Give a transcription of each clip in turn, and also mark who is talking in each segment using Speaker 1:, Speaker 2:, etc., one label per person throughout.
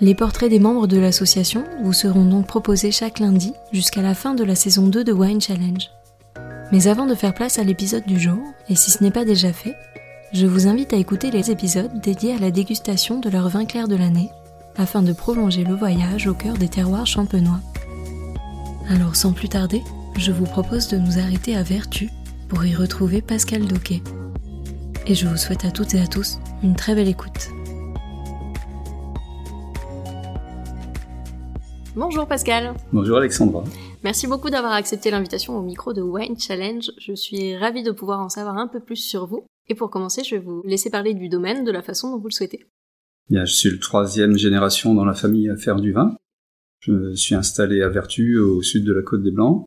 Speaker 1: Les portraits des membres de l'association vous seront donc proposés chaque lundi jusqu'à la fin de la saison 2 de Wine Challenge. Mais avant de faire place à l'épisode du jour, et si ce n'est pas déjà fait, je vous invite à écouter les épisodes dédiés à la dégustation de leur vin clair de l'année, afin de prolonger le voyage au cœur des terroirs champenois. Alors sans plus tarder, je vous propose de nous arrêter à Vertu pour y retrouver Pascal Doquet. Et je vous souhaite à toutes et à tous une très belle écoute. Bonjour Pascal.
Speaker 2: Bonjour Alexandra.
Speaker 1: Merci beaucoup d'avoir accepté l'invitation au micro de Wine Challenge. Je suis ravie de pouvoir en savoir un peu plus sur vous. Et pour commencer, je vais vous laisser parler du domaine de la façon dont vous le souhaitez.
Speaker 2: Bien, je suis le troisième génération dans la famille à faire du vin. Je me suis installé à Vertu, au sud de la Côte des Blancs.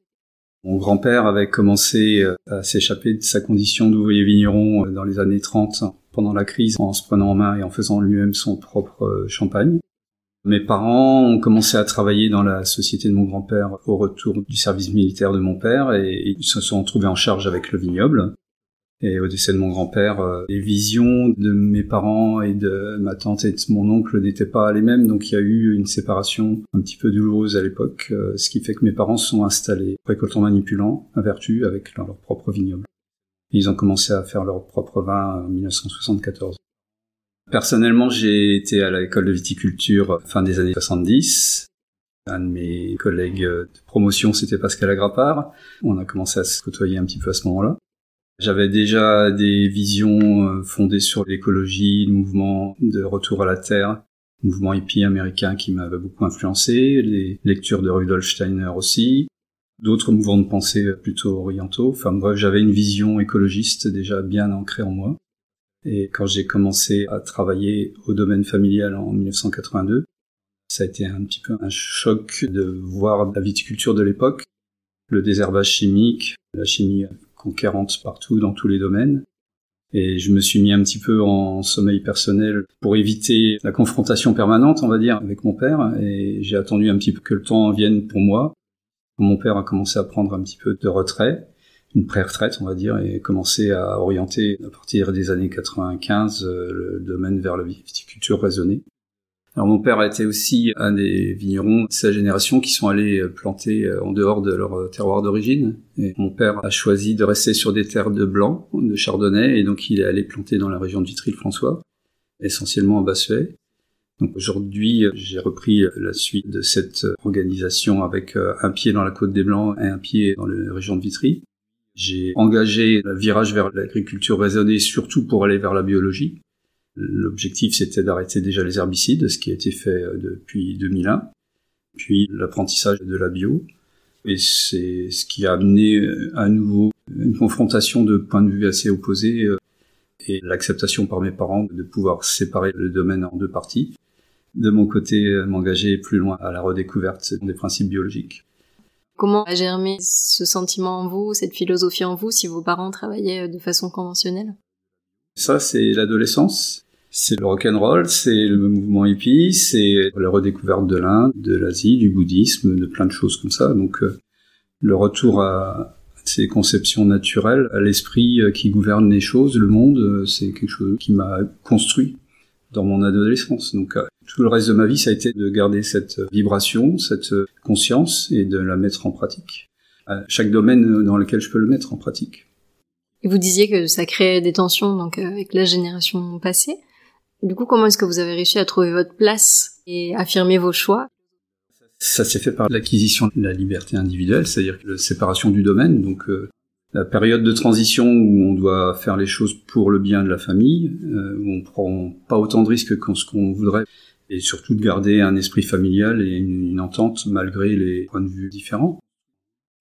Speaker 2: Mon grand-père avait commencé à s'échapper de sa condition d'ouvrier vigneron dans les années 30 pendant la crise en se prenant en main et en faisant lui-même son propre champagne. Mes parents ont commencé à travailler dans la société de mon grand-père au retour du service militaire de mon père et ils se sont trouvés en charge avec le vignoble. Et au décès de mon grand-père, euh, les visions de mes parents et de ma tante et de mon oncle n'étaient pas les mêmes, donc il y a eu une séparation un petit peu douloureuse à l'époque, euh, ce qui fait que mes parents se sont installés récoltant manipulant à Vertu avec leur, leur propre vignoble. ils ont commencé à faire leur propre vin en 1974. Personnellement, j'ai été à l'école de viticulture fin des années 70. Un de mes collègues de promotion, c'était Pascal Agrapard. On a commencé à se côtoyer un petit peu à ce moment-là. J'avais déjà des visions euh, fondées sur l'écologie, le mouvement de retour à la terre, le mouvement hippie américain qui m'avait beaucoup influencé, les lectures de Rudolf Steiner aussi, d'autres mouvements de pensée plutôt orientaux. Enfin bref, j'avais une vision écologiste déjà bien ancrée en moi. Et quand j'ai commencé à travailler au domaine familial en 1982, ça a été un petit peu un choc de voir la viticulture de l'époque, le désherbage chimique, la chimie conquérante partout dans tous les domaines. Et je me suis mis un petit peu en sommeil personnel pour éviter la confrontation permanente, on va dire, avec mon père. Et j'ai attendu un petit peu que le temps vienne pour moi. Mon père a commencé à prendre un petit peu de retrait une pré-retraite, on va dire, et commencer à orienter à partir des années 95 euh, le domaine vers la viticulture raisonnée. Alors mon père été aussi un des vignerons de sa génération qui sont allés planter euh, en dehors de leur terroir d'origine. Et mon père a choisi de rester sur des terres de blanc, de chardonnay, et donc il est allé planter dans la région de Vitry-le-François, essentiellement en Bassuet. Donc aujourd'hui, j'ai repris la suite de cette organisation avec euh, un pied dans la côte des Blancs et un pied dans la région de Vitry. J'ai engagé le virage vers l'agriculture raisonnée surtout pour aller vers la biologie. L'objectif c'était d'arrêter déjà les herbicides, ce qui a été fait euh, depuis 2001, puis l'apprentissage de la bio. Et c'est ce qui a amené euh, à nouveau une confrontation de points de vue assez opposés euh, et l'acceptation par mes parents de pouvoir séparer le domaine en deux parties. De mon côté, m'engager plus loin à la redécouverte des principes biologiques.
Speaker 1: Comment a germé ce sentiment en vous, cette philosophie en vous, si vos parents travaillaient de façon conventionnelle?
Speaker 2: Ça, c'est l'adolescence. C'est le rock'n'roll, c'est le mouvement hippie, c'est la redécouverte de l'Inde, de l'Asie, du bouddhisme, de plein de choses comme ça. Donc, euh, le retour à ces conceptions naturelles, à l'esprit euh, qui gouverne les choses, le monde, euh, c'est quelque chose qui m'a construit dans mon adolescence. Donc tout le reste de ma vie, ça a été de garder cette vibration, cette conscience et de la mettre en pratique. À chaque domaine dans lequel je peux le mettre en pratique.
Speaker 1: Et vous disiez que ça crée des tensions donc avec la génération passée. Du coup, comment est-ce que vous avez réussi à trouver votre place et affirmer vos choix?
Speaker 2: Ça s'est fait par l'acquisition de la liberté individuelle, c'est-à-dire la séparation du domaine. Donc euh, la période de transition où on doit faire les choses pour le bien de la famille, euh, où on prend pas autant de risques que ce qu'on voudrait, et surtout de garder un esprit familial et une entente malgré les points de vue différents.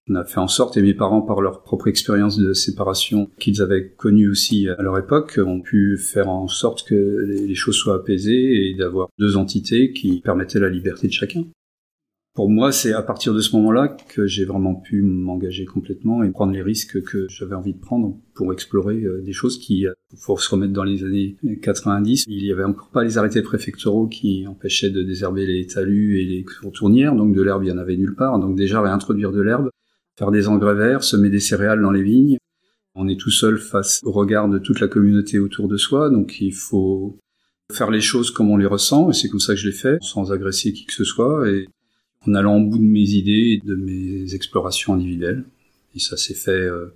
Speaker 2: On a fait en sorte, et mes parents, par leur propre expérience de séparation qu'ils avaient connue aussi à leur époque, ont pu faire en sorte que les choses soient apaisées et d'avoir deux entités qui permettaient la liberté de chacun. Pour moi, c'est à partir de ce moment-là que j'ai vraiment pu m'engager complètement et prendre les risques que j'avais envie de prendre pour explorer euh, des choses qui, faut se remettre dans les années 90, il y avait encore pas les arrêtés préfectoraux qui empêchaient de désherber les talus et les tournières, donc de l'herbe il y en avait nulle part, donc déjà réintroduire de l'herbe, faire des engrais verts, semer des céréales dans les vignes. On est tout seul face au regard de toute la communauté autour de soi, donc il faut faire les choses comme on les ressent, et c'est comme ça que je l'ai fait, sans agresser qui que ce soit, en allant au bout de mes idées et de mes explorations individuelles. Et ça s'est fait euh,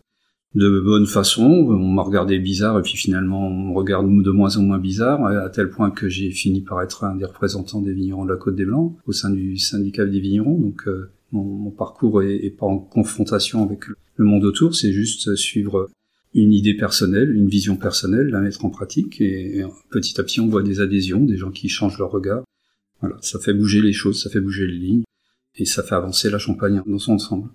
Speaker 2: de bonne façon. On m'a regardé bizarre, et puis finalement on me regarde de moins en moins bizarre, à tel point que j'ai fini par être un des représentants des vignerons de la Côte des Blancs, au sein du syndicat des vignerons, donc... Euh, mon, parcours est, pas en confrontation avec le monde autour, c'est juste suivre une idée personnelle, une vision personnelle, la mettre en pratique, et, petit à petit on voit des adhésions, des gens qui changent leur regard. Voilà, ça fait bouger les choses, ça fait bouger les lignes, et ça fait avancer la Champagne dans son ensemble.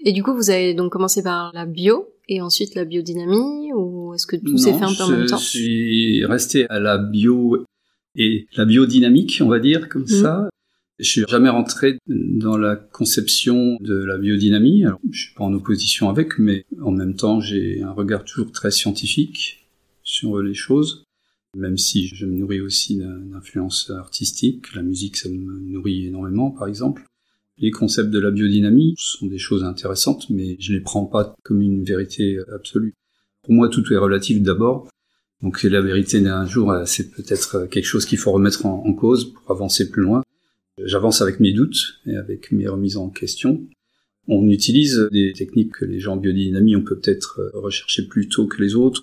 Speaker 1: Et du coup, vous avez donc commencé par la bio, et ensuite la biodynamie, ou est-ce que tout s'est fait un peu en même temps?
Speaker 2: Je suis resté à la bio et la biodynamique, on va dire, comme mmh. ça. Je suis jamais rentré dans la conception de la biodynamie. Alors, je suis pas en opposition avec, mais en même temps, j'ai un regard toujours très scientifique sur les choses. Même si je me nourris aussi d'influences artistiques, la musique, ça me nourrit énormément, par exemple. Les concepts de la biodynamie sont des choses intéressantes, mais je les prends pas comme une vérité absolue. Pour moi, tout est relatif d'abord. Donc la vérité d'un jour, c'est peut-être quelque chose qu'il faut remettre en cause pour avancer plus loin. J'avance avec mes doutes et avec mes remises en question. On utilise des techniques que les gens biodynamie on peut peut-être euh, rechercher plus tôt que les autres,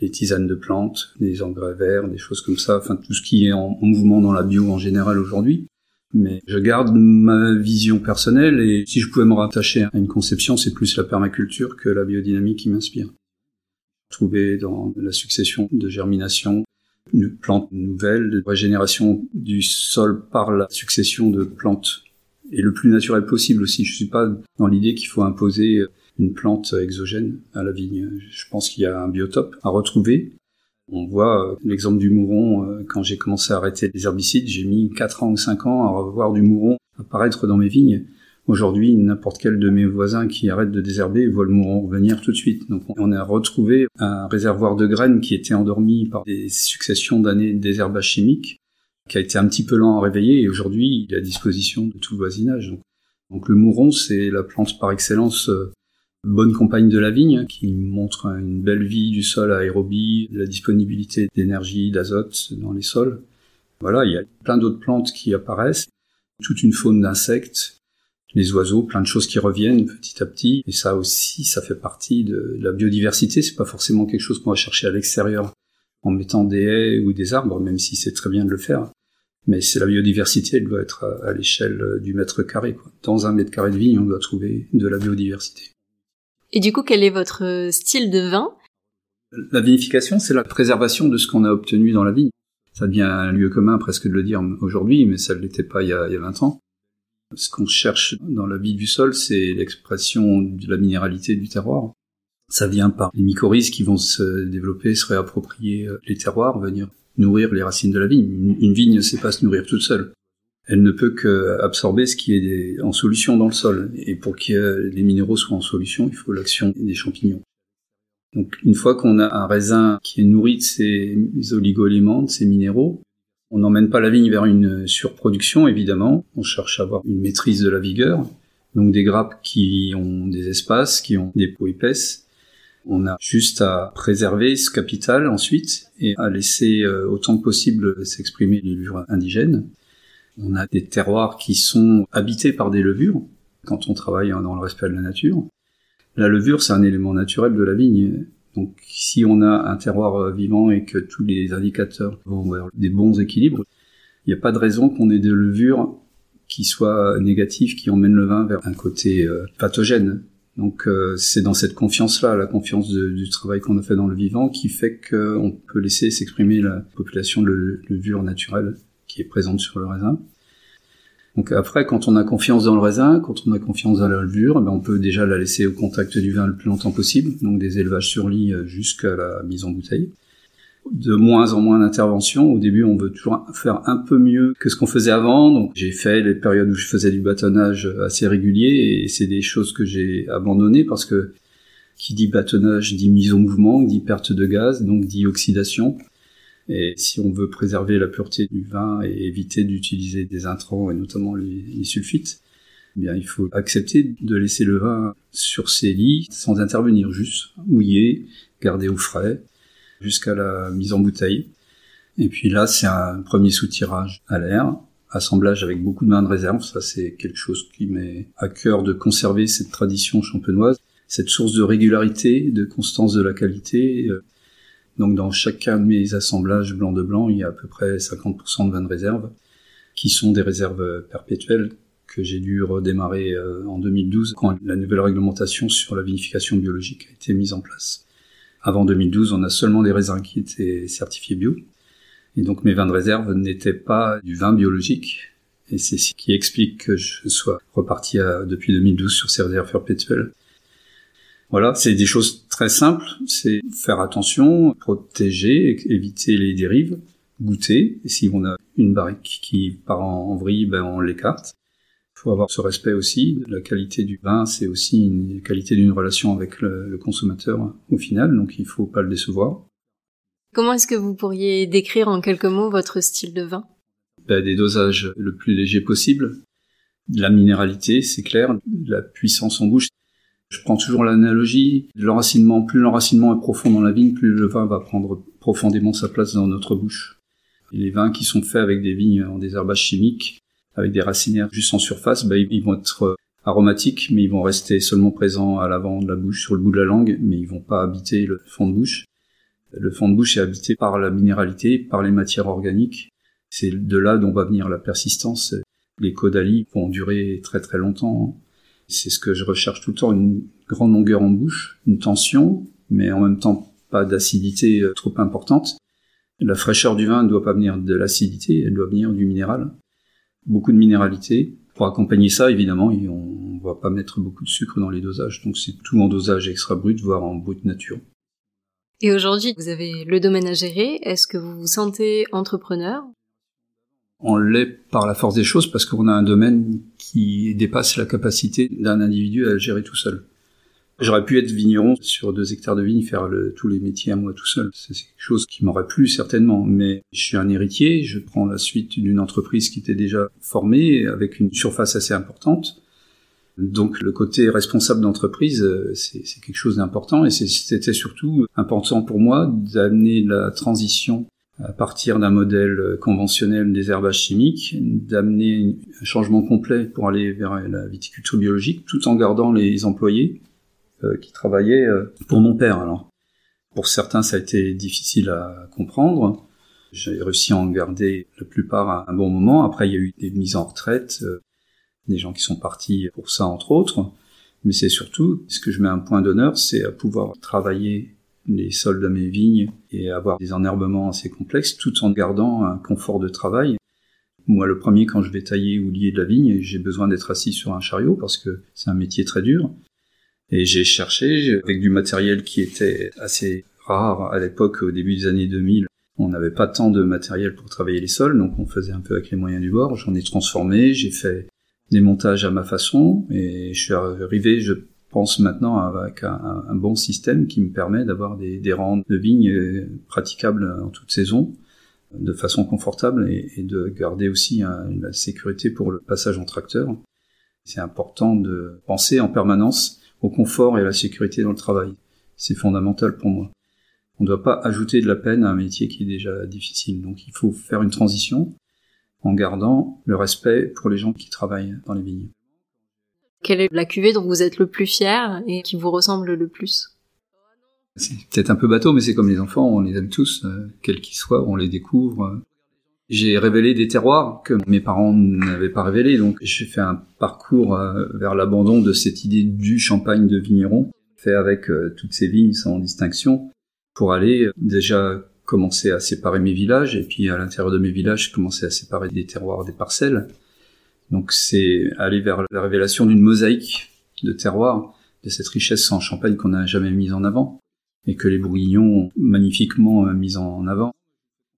Speaker 2: les tisanes de plantes, des engrais verts, des choses comme ça, enfin tout ce qui est en, mouvement dans la bio en général aujourd'hui. Mais je garde ma vision personnelle et si je pouvais me rattacher à une conception, c'est plus la permaculture que la biodynamie qui m'inspire. Trouver dans la succession de germination une plante nouvelle, de régénération du sol par la succession de plantes et le plus naturel possible aussi. Je suis pas dans l'idée qu'il faut imposer une plante exogène à la vigne. Je pense qu'il y a un biotope à retrouver. On voit euh, l'exemple du mouron. Euh, quand j'ai commencé à arrêter les herbicides, j'ai mis 4 ans ou 5 ans à revoir du mouron apparaître dans mes vignes. Aujourd'hui, n'importe quel de mes voisins qui arrête de désherber voit le mouron revenir tout de suite. Donc on a retrouvé un réservoir de graines qui était endormi par des successions d'années de désherbage chimique, qui a été un petit peu lent à réveiller et aujourd'hui il est à disposition de tout le voisinage. Donc, le mouron, c'est la plante par excellence euh, bonne compagne de la vigne, qui montre une belle vie du sol aérobie, la disponibilité d'énergie, d'azote dans les sols. Voilà, il y a plein d'autres plantes qui apparaissent, toute une faune d'insectes, les oiseaux, plein de choses qui reviennent petit à petit. Et ça aussi, ça fait partie de la biodiversité. C'est pas forcément quelque chose qu'on va chercher à l'extérieur en mettant des haies ou des arbres, même si c'est très bien de le faire. Mais c'est la biodiversité, elle doit être à, l'échelle du mètre carré. Dans un mètre carré de vigne, on doit trouver de la biodiversité.
Speaker 1: Et du coup, quel est votre style de vin?
Speaker 2: La vinification, c'est la préservation de ce qu'on a obtenu dans la vigne. Ça devient un lieu commun presque de le dire aujourd'hui, mais ça ne l'était pas il y, a, il y a 20 ans. Ce qu'on cherche dans la vie du sol, c'est l'expression de la minéralité du terroir. Ça vient par les mycorhizes qui vont se développer, se réapproprier euh, les terroirs, venir nourrir les racines de la vigne. Une, vigne ne sait pas se nourrir toute seule. Elle ne peut qu'absorber ce qui est en solution dans le sol. Et pour que les minéraux soient en solution, il faut l'action des champignons. Donc une fois qu'on a un raisin qui est nourri de ces oligoéléments, de ces minéraux, on n'emmène pas la vigne vers une surproduction, évidemment. On cherche à avoir une maîtrise de la vigueur. Donc des grappes qui ont des espaces, qui ont des peaux épaisses. On a juste à préserver ce capital ensuite et à laisser euh, autant que possible s'exprimer les levures indigènes. On a des terroirs qui sont habités par des levures quand on travaille dans le respect de la nature. La levure, c'est un élément naturel de la vigne. Donc si on a un terroir euh, vivant et que tous les indicateurs vont vers des bons équilibres, il n'y a pas de raison qu'on ait des levures qui soient négatifs, qui emmènent le vin vers un côté euh, pathogène. Donc euh, c'est dans cette confiance-là, la confiance du travail qu'on a fait dans le vivant, qui fait qu'on peut laisser s'exprimer la population de levure naturelle est présente sur le raisin. Donc après, quand on a confiance dans le raisin, quand on a confiance dans la levure, ben on peut déjà la laisser au contact du vin le plus longtemps possible, donc des élevages sur lit euh, jusqu'à la mise en bouteille de moins en moins d'interventions. Au début, on veut toujours faire un peu mieux que ce qu'on faisait avant. Donc, j'ai fait les périodes où je faisais du bâtonnage assez régulier et c'est des choses que j'ai abandonnées parce que qui dit bâtonnage dit mise au mouvement, dit perte de gaz, donc dit oxydation. Et si on veut préserver la pureté du vin et éviter d'utiliser des intrants et notamment les, sulfites, eh bien, il faut accepter de laisser le vin sur ses lits sans intervenir, juste mouiller, garder au frais jusqu'à la mise en bouteille. Et puis là, c'est un premier soutirage à l'air, assemblage avec beaucoup de mains de réserve. Ça, c'est quelque chose qui m'est à cœur de conserver cette tradition champenoise, cette source de régularité, de constance de la qualité. Donc, dans chacun de mes assemblages blanc de blanc, il y a à peu près 50% de vins de réserve, qui sont des réserves perpétuelles que j'ai dû redémarrer euh, en 2012 quand la nouvelle réglementation sur la vinification biologique a été mise en place. Avant 2012, on a seulement des raisins qui étaient certifiés bio. Et donc mes vins de réserve n'étaient pas du vin biologique. Et c'est ce qui explique que je sois reparti depuis 2012 sur ces réserves perpétuelles. Voilà, c'est des choses très simples. C'est faire attention, protéger, éviter les dérives, goûter. Et si on a une barrique qui part en vrille, ben on l'écarte. Il faut avoir ce respect aussi. La qualité du vin, c'est aussi une qualité d'une relation avec le, consommateur au final, donc il faut pas le décevoir.
Speaker 1: Comment est-ce que vous pourriez décrire en quelques mots votre style de vin?
Speaker 2: Ben, Des dosages le plus léger possible, la minéralité, c'est clair, la puissance en bouche. Je prends toujours l'analogie, l'enracinement, plus l'enracinement est profond dans la vigne, plus le vin va prendre profondément sa place dans notre bouche. Et les vins qui sont faits avec des vignes en désherbage chimique, avec des racinaires juste en surface, bah, ils vont être euh, aromatiques, mais ils vont rester seulement présents à l'avant de la bouche, sur le bout de la langue, mais ils vont pas habiter le fond de bouche. Le fond de bouche est habité par la minéralité, par les matières organiques. C'est de là dont va venir la persistance. Les caudalis vont durer très très longtemps. C'est ce que je recherche tout le temps, une grande longueur en bouche, une tension, mais en même temps pas d'acidité euh, trop importante. La fraîcheur du vin ne doit pas venir de l'acidité, elle doit venir du minéral beaucoup de minéralité. Pour accompagner ça, évidemment, on ne va pas mettre beaucoup de sucre dans les dosages. Donc c'est tout en dosage extra brut, voire en brut nature.
Speaker 1: Et aujourd'hui, vous avez le domaine à gérer. Est-ce que vous vous sentez entrepreneur?
Speaker 2: On l'est par la force des choses parce qu'on a un domaine qui dépasse la capacité d'un individu à gérer tout seul. J'aurais pu être vigneron sur deux hectares de vignes, faire tous les métiers à moi tout seul. C'est quelque chose qui m'aurait plu certainement, mais je suis un héritier, je prends la suite d'une entreprise qui était déjà formée, avec une surface assez importante. Donc le côté responsable d'entreprise, euh, c'est quelque chose d'important et c'était surtout important pour moi d'amener la transition à partir d'un modèle conventionnel des herbages chimiques, d'amener un changement complet pour aller vers la viticulture biologique, tout en gardant les employés euh, qui travaillait euh, pour mon père. Alors, pour certains, ça a été difficile à comprendre. J'ai réussi à en garder la plupart à un bon moment. Après, il y a eu des mises en retraite, euh, des gens qui sont partis pour ça, entre autres. Mais c'est surtout, ce que je mets un point d'honneur, c'est à pouvoir travailler les sols de mes vignes et avoir des enherbements assez complexes tout en gardant un confort de travail. Moi, le premier, quand je vais tailler ou lier de la vigne, j'ai besoin d'être assis sur un chariot parce que c'est un métier très dur. Et j'ai cherché avec du matériel qui était assez rare à l'époque, au début des années 2000. On n'avait pas tant de matériel pour travailler les sols, donc on faisait un peu avec les moyens du bord. J'en ai transformé, j'ai fait des montages à ma façon, et je suis arrivé, je pense maintenant, avec un, bon système qui me permet d'avoir des, des rangs de vignes praticables en toute saison, de façon confortable, et, de garder aussi la sécurité pour le passage en tracteur. C'est important de penser en permanence au confort et à la sécurité dans le travail. C'est fondamental pour moi. On ne doit pas ajouter de la peine à un métier qui est déjà difficile. Donc il faut faire une transition en gardant le respect pour les gens qui travaillent dans les vignes.
Speaker 1: Quelle est la cuvée dont vous êtes le plus fier et qui vous ressemble le plus?
Speaker 2: C'est peut-être un peu bateau, mais c'est comme les enfants, on les aime tous, euh, quels qu'ils soient, on les découvre. J'ai révélé des terroirs que mes parents n'avaient pas révélés, donc j'ai fait un parcours euh, vers l'abandon de cette idée du champagne de vigneron, fait avec euh, toutes ces vignes sans distinction, pour aller déjà commencer à séparer mes villages, et puis à l'intérieur de mes villages, commencer à séparer des terroirs des parcelles. Donc c'est aller vers la révélation d'une mosaïque de terroirs, de cette richesse en Champagne qu'on n'a jamais mise en avant, et que les Bourguignons ont magnifiquement mise en avant.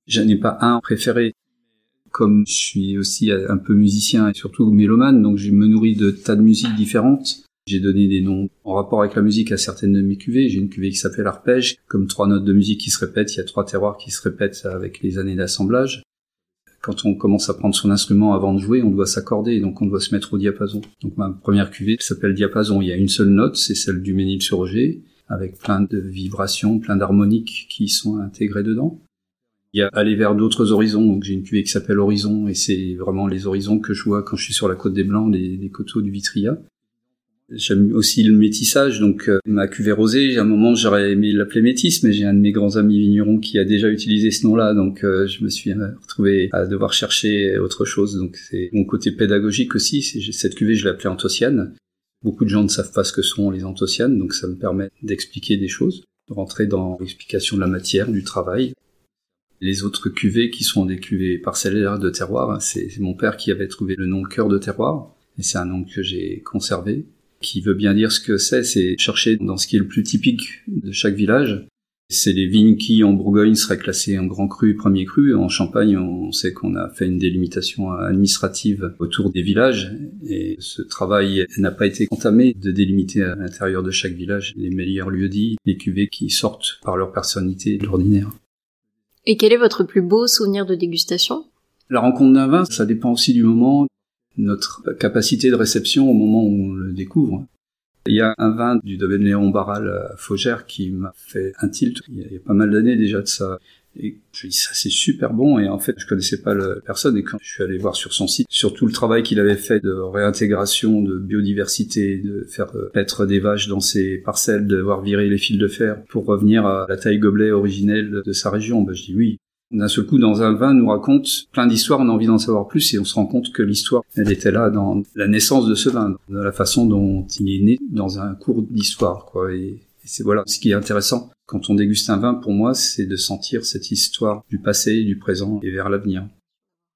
Speaker 2: Je n'ai pas un préféré. Comme je suis aussi un peu musicien et surtout mélomane, donc je me nourris de tas de musiques différentes. J'ai donné des noms en rapport avec la musique à certaines de mes cuvées. J'ai une cuvée qui s'appelle arpège, comme trois notes de musique qui se répètent. Il y a trois terroirs qui se répètent avec les années d'assemblage. Quand on commence à prendre son instrument avant de jouer, on doit s'accorder, donc on doit se mettre au diapason. Donc ma première cuvée s'appelle diapason. Il y a une seule note, c'est celle du ménil sur Roger, avec plein de vibrations, plein d'harmoniques qui sont intégrées dedans. Il y a aller vers d'autres horizons, donc j'ai une cuvée qui s'appelle Horizon, et c'est vraiment les horizons que je vois quand je suis sur la côte des Blancs, des, coteaux du Vitria. J'aime aussi le métissage, donc euh, ma cuvée rosée, à un moment j'aurais aimé l'appeler métis, mais j'ai un de mes grands amis vignerons qui a déjà utilisé ce nom-là, donc euh, je me suis euh, retrouvé à devoir chercher autre chose. Donc c'est mon côté pédagogique aussi. Cette cuvée, je l'ai appelée anthocyanes. Beaucoup de gens ne savent pas ce que sont les anthocyanes, donc ça me permet d'expliquer des choses, de rentrer dans l'explication de la matière, du travail. Les autres cuvées qui sont des cuvées parcellaires de terroir, c'est mon père qui avait trouvé le nom cœur de terroir, et c'est un nom que j'ai conservé, qui veut bien dire ce que c'est, c'est chercher dans ce qui est le plus typique de chaque village. C'est les vignes qui, en Bourgogne, seraient classées en grand cru, premier cru. En Champagne, on sait qu'on a fait une délimitation administrative autour des villages, et ce travail n'a pas été entamé de délimiter à l'intérieur de chaque village les meilleurs lieux dits, les cuvées qui sortent par leur personnalité de l'ordinaire.
Speaker 1: Et quel est votre plus beau souvenir de dégustation?
Speaker 2: La rencontre d'un vin, ça dépend aussi du moment, notre capacité de réception au moment où on le découvre. Il y a un vin du domaine Léon Barral à Faugère qui m'a fait un tilt. Il y a, pas mal d'années déjà de ça. Et je dis ça c'est super bon et en fait je connaissais pas la personne et quand je suis allé voir sur son site sur tout le travail qu'il avait fait de réintégration de biodiversité de faire euh, paître des vaches dans ses parcelles de voir virer les fils de fer pour revenir à la taille gobelet originelle de sa région ben, je dis oui d'un seul coup dans un vin nous raconte plein d'histoires, on a envie d'en savoir plus et on se rend compte que l'histoire, elle était là dans la naissance de ce vin, dans la façon dont il est né dans un cours d'histoire, quoi. Et, c'est voilà ce qui est intéressant. Quand on déguste un vin, pour moi, c'est de sentir cette histoire du passé, du présent et vers l'avenir.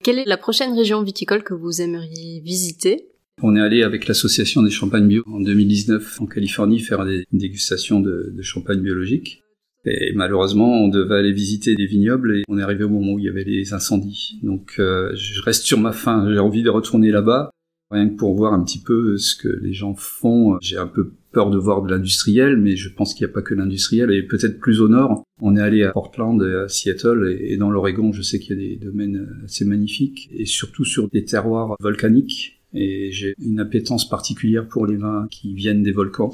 Speaker 1: Quelle est la prochaine région viticole que vous aimeriez visiter?
Speaker 2: On est allé avec l'association des champagnes bio en 2019 en Californie faire des dégustations de, de champagne biologique. Et malheureusement, on devait aller visiter des vignobles et on est arrivé au moment où il y avait les incendies. Donc euh, je reste sur ma faim, j'ai envie de retourner là-bas, rien que pour voir un petit peu ce que les gens font. J'ai un peu peur de voir de l'industriel, mais je pense qu'il n'y a pas que l'industriel. Et peut-être plus au nord, on est allé à Portland, à Seattle, et dans l'Oregon, je sais qu'il y a des domaines assez magnifiques, et surtout sur des terroirs volcaniques. Et j'ai une appétence particulière pour les vins qui viennent des volcans.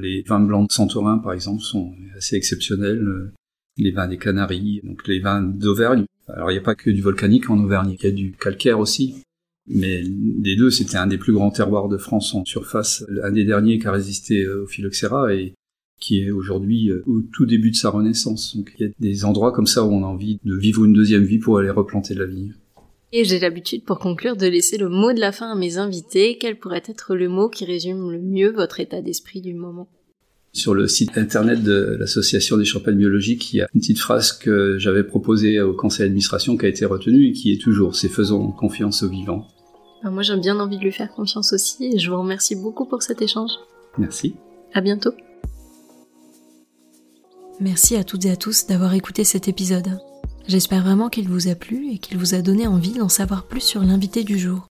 Speaker 2: Les vins blancs de Santorin, par exemple, sont assez exceptionnels. Les vins des Canaries, donc les vins d'Auvergne. Alors il n'y a pas que du volcanique en Auvergne, il y a du calcaire aussi. Mais les deux, c'était un des plus grands terroirs de France en surface, un des derniers qui a résisté au phylloxéra et qui est aujourd'hui euh, au tout début de sa renaissance. Donc il y a des endroits comme ça où on a envie de vivre une deuxième vie pour aller replanter la vigne.
Speaker 1: Et j'ai l'habitude pour conclure de laisser le mot de la fin à mes invités. Quel pourrait être le mot qui résume le mieux votre état d'esprit du moment?
Speaker 2: Sur le site internet de l'association des champagnes biologiques, il y a une petite phrase que j'avais proposée au conseil d'administration qui a été retenue et qui est toujours c'est faisons confiance aux vivants.
Speaker 1: Ben, moi j'ai bien envie de lui faire confiance aussi et je vous remercie beaucoup pour cet échange.
Speaker 2: Merci.
Speaker 1: À bientôt. Merci à toutes et à tous d'avoir écouté cet épisode. J'espère vraiment qu'il vous a plu et qu'il vous a donné envie d'en savoir plus sur l'invité du jour.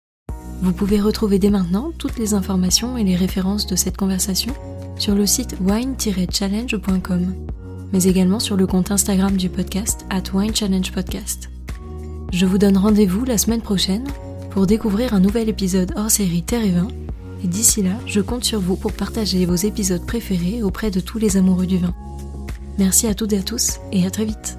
Speaker 1: Vous pouvez retrouver dès maintenant toutes les informations et les références de cette conversation sur le site wine-challenge.com, mais également sur le compte Instagram du podcast at Wine Challenge Podcast. Je vous donne rendez-vous la semaine prochaine pour découvrir un nouvel épisode hors série Terre et Vin, et d'ici là, je compte sur vous pour partager vos épisodes préférés auprès de tous les amoureux du vin. Merci à toutes et à tous, et à très vite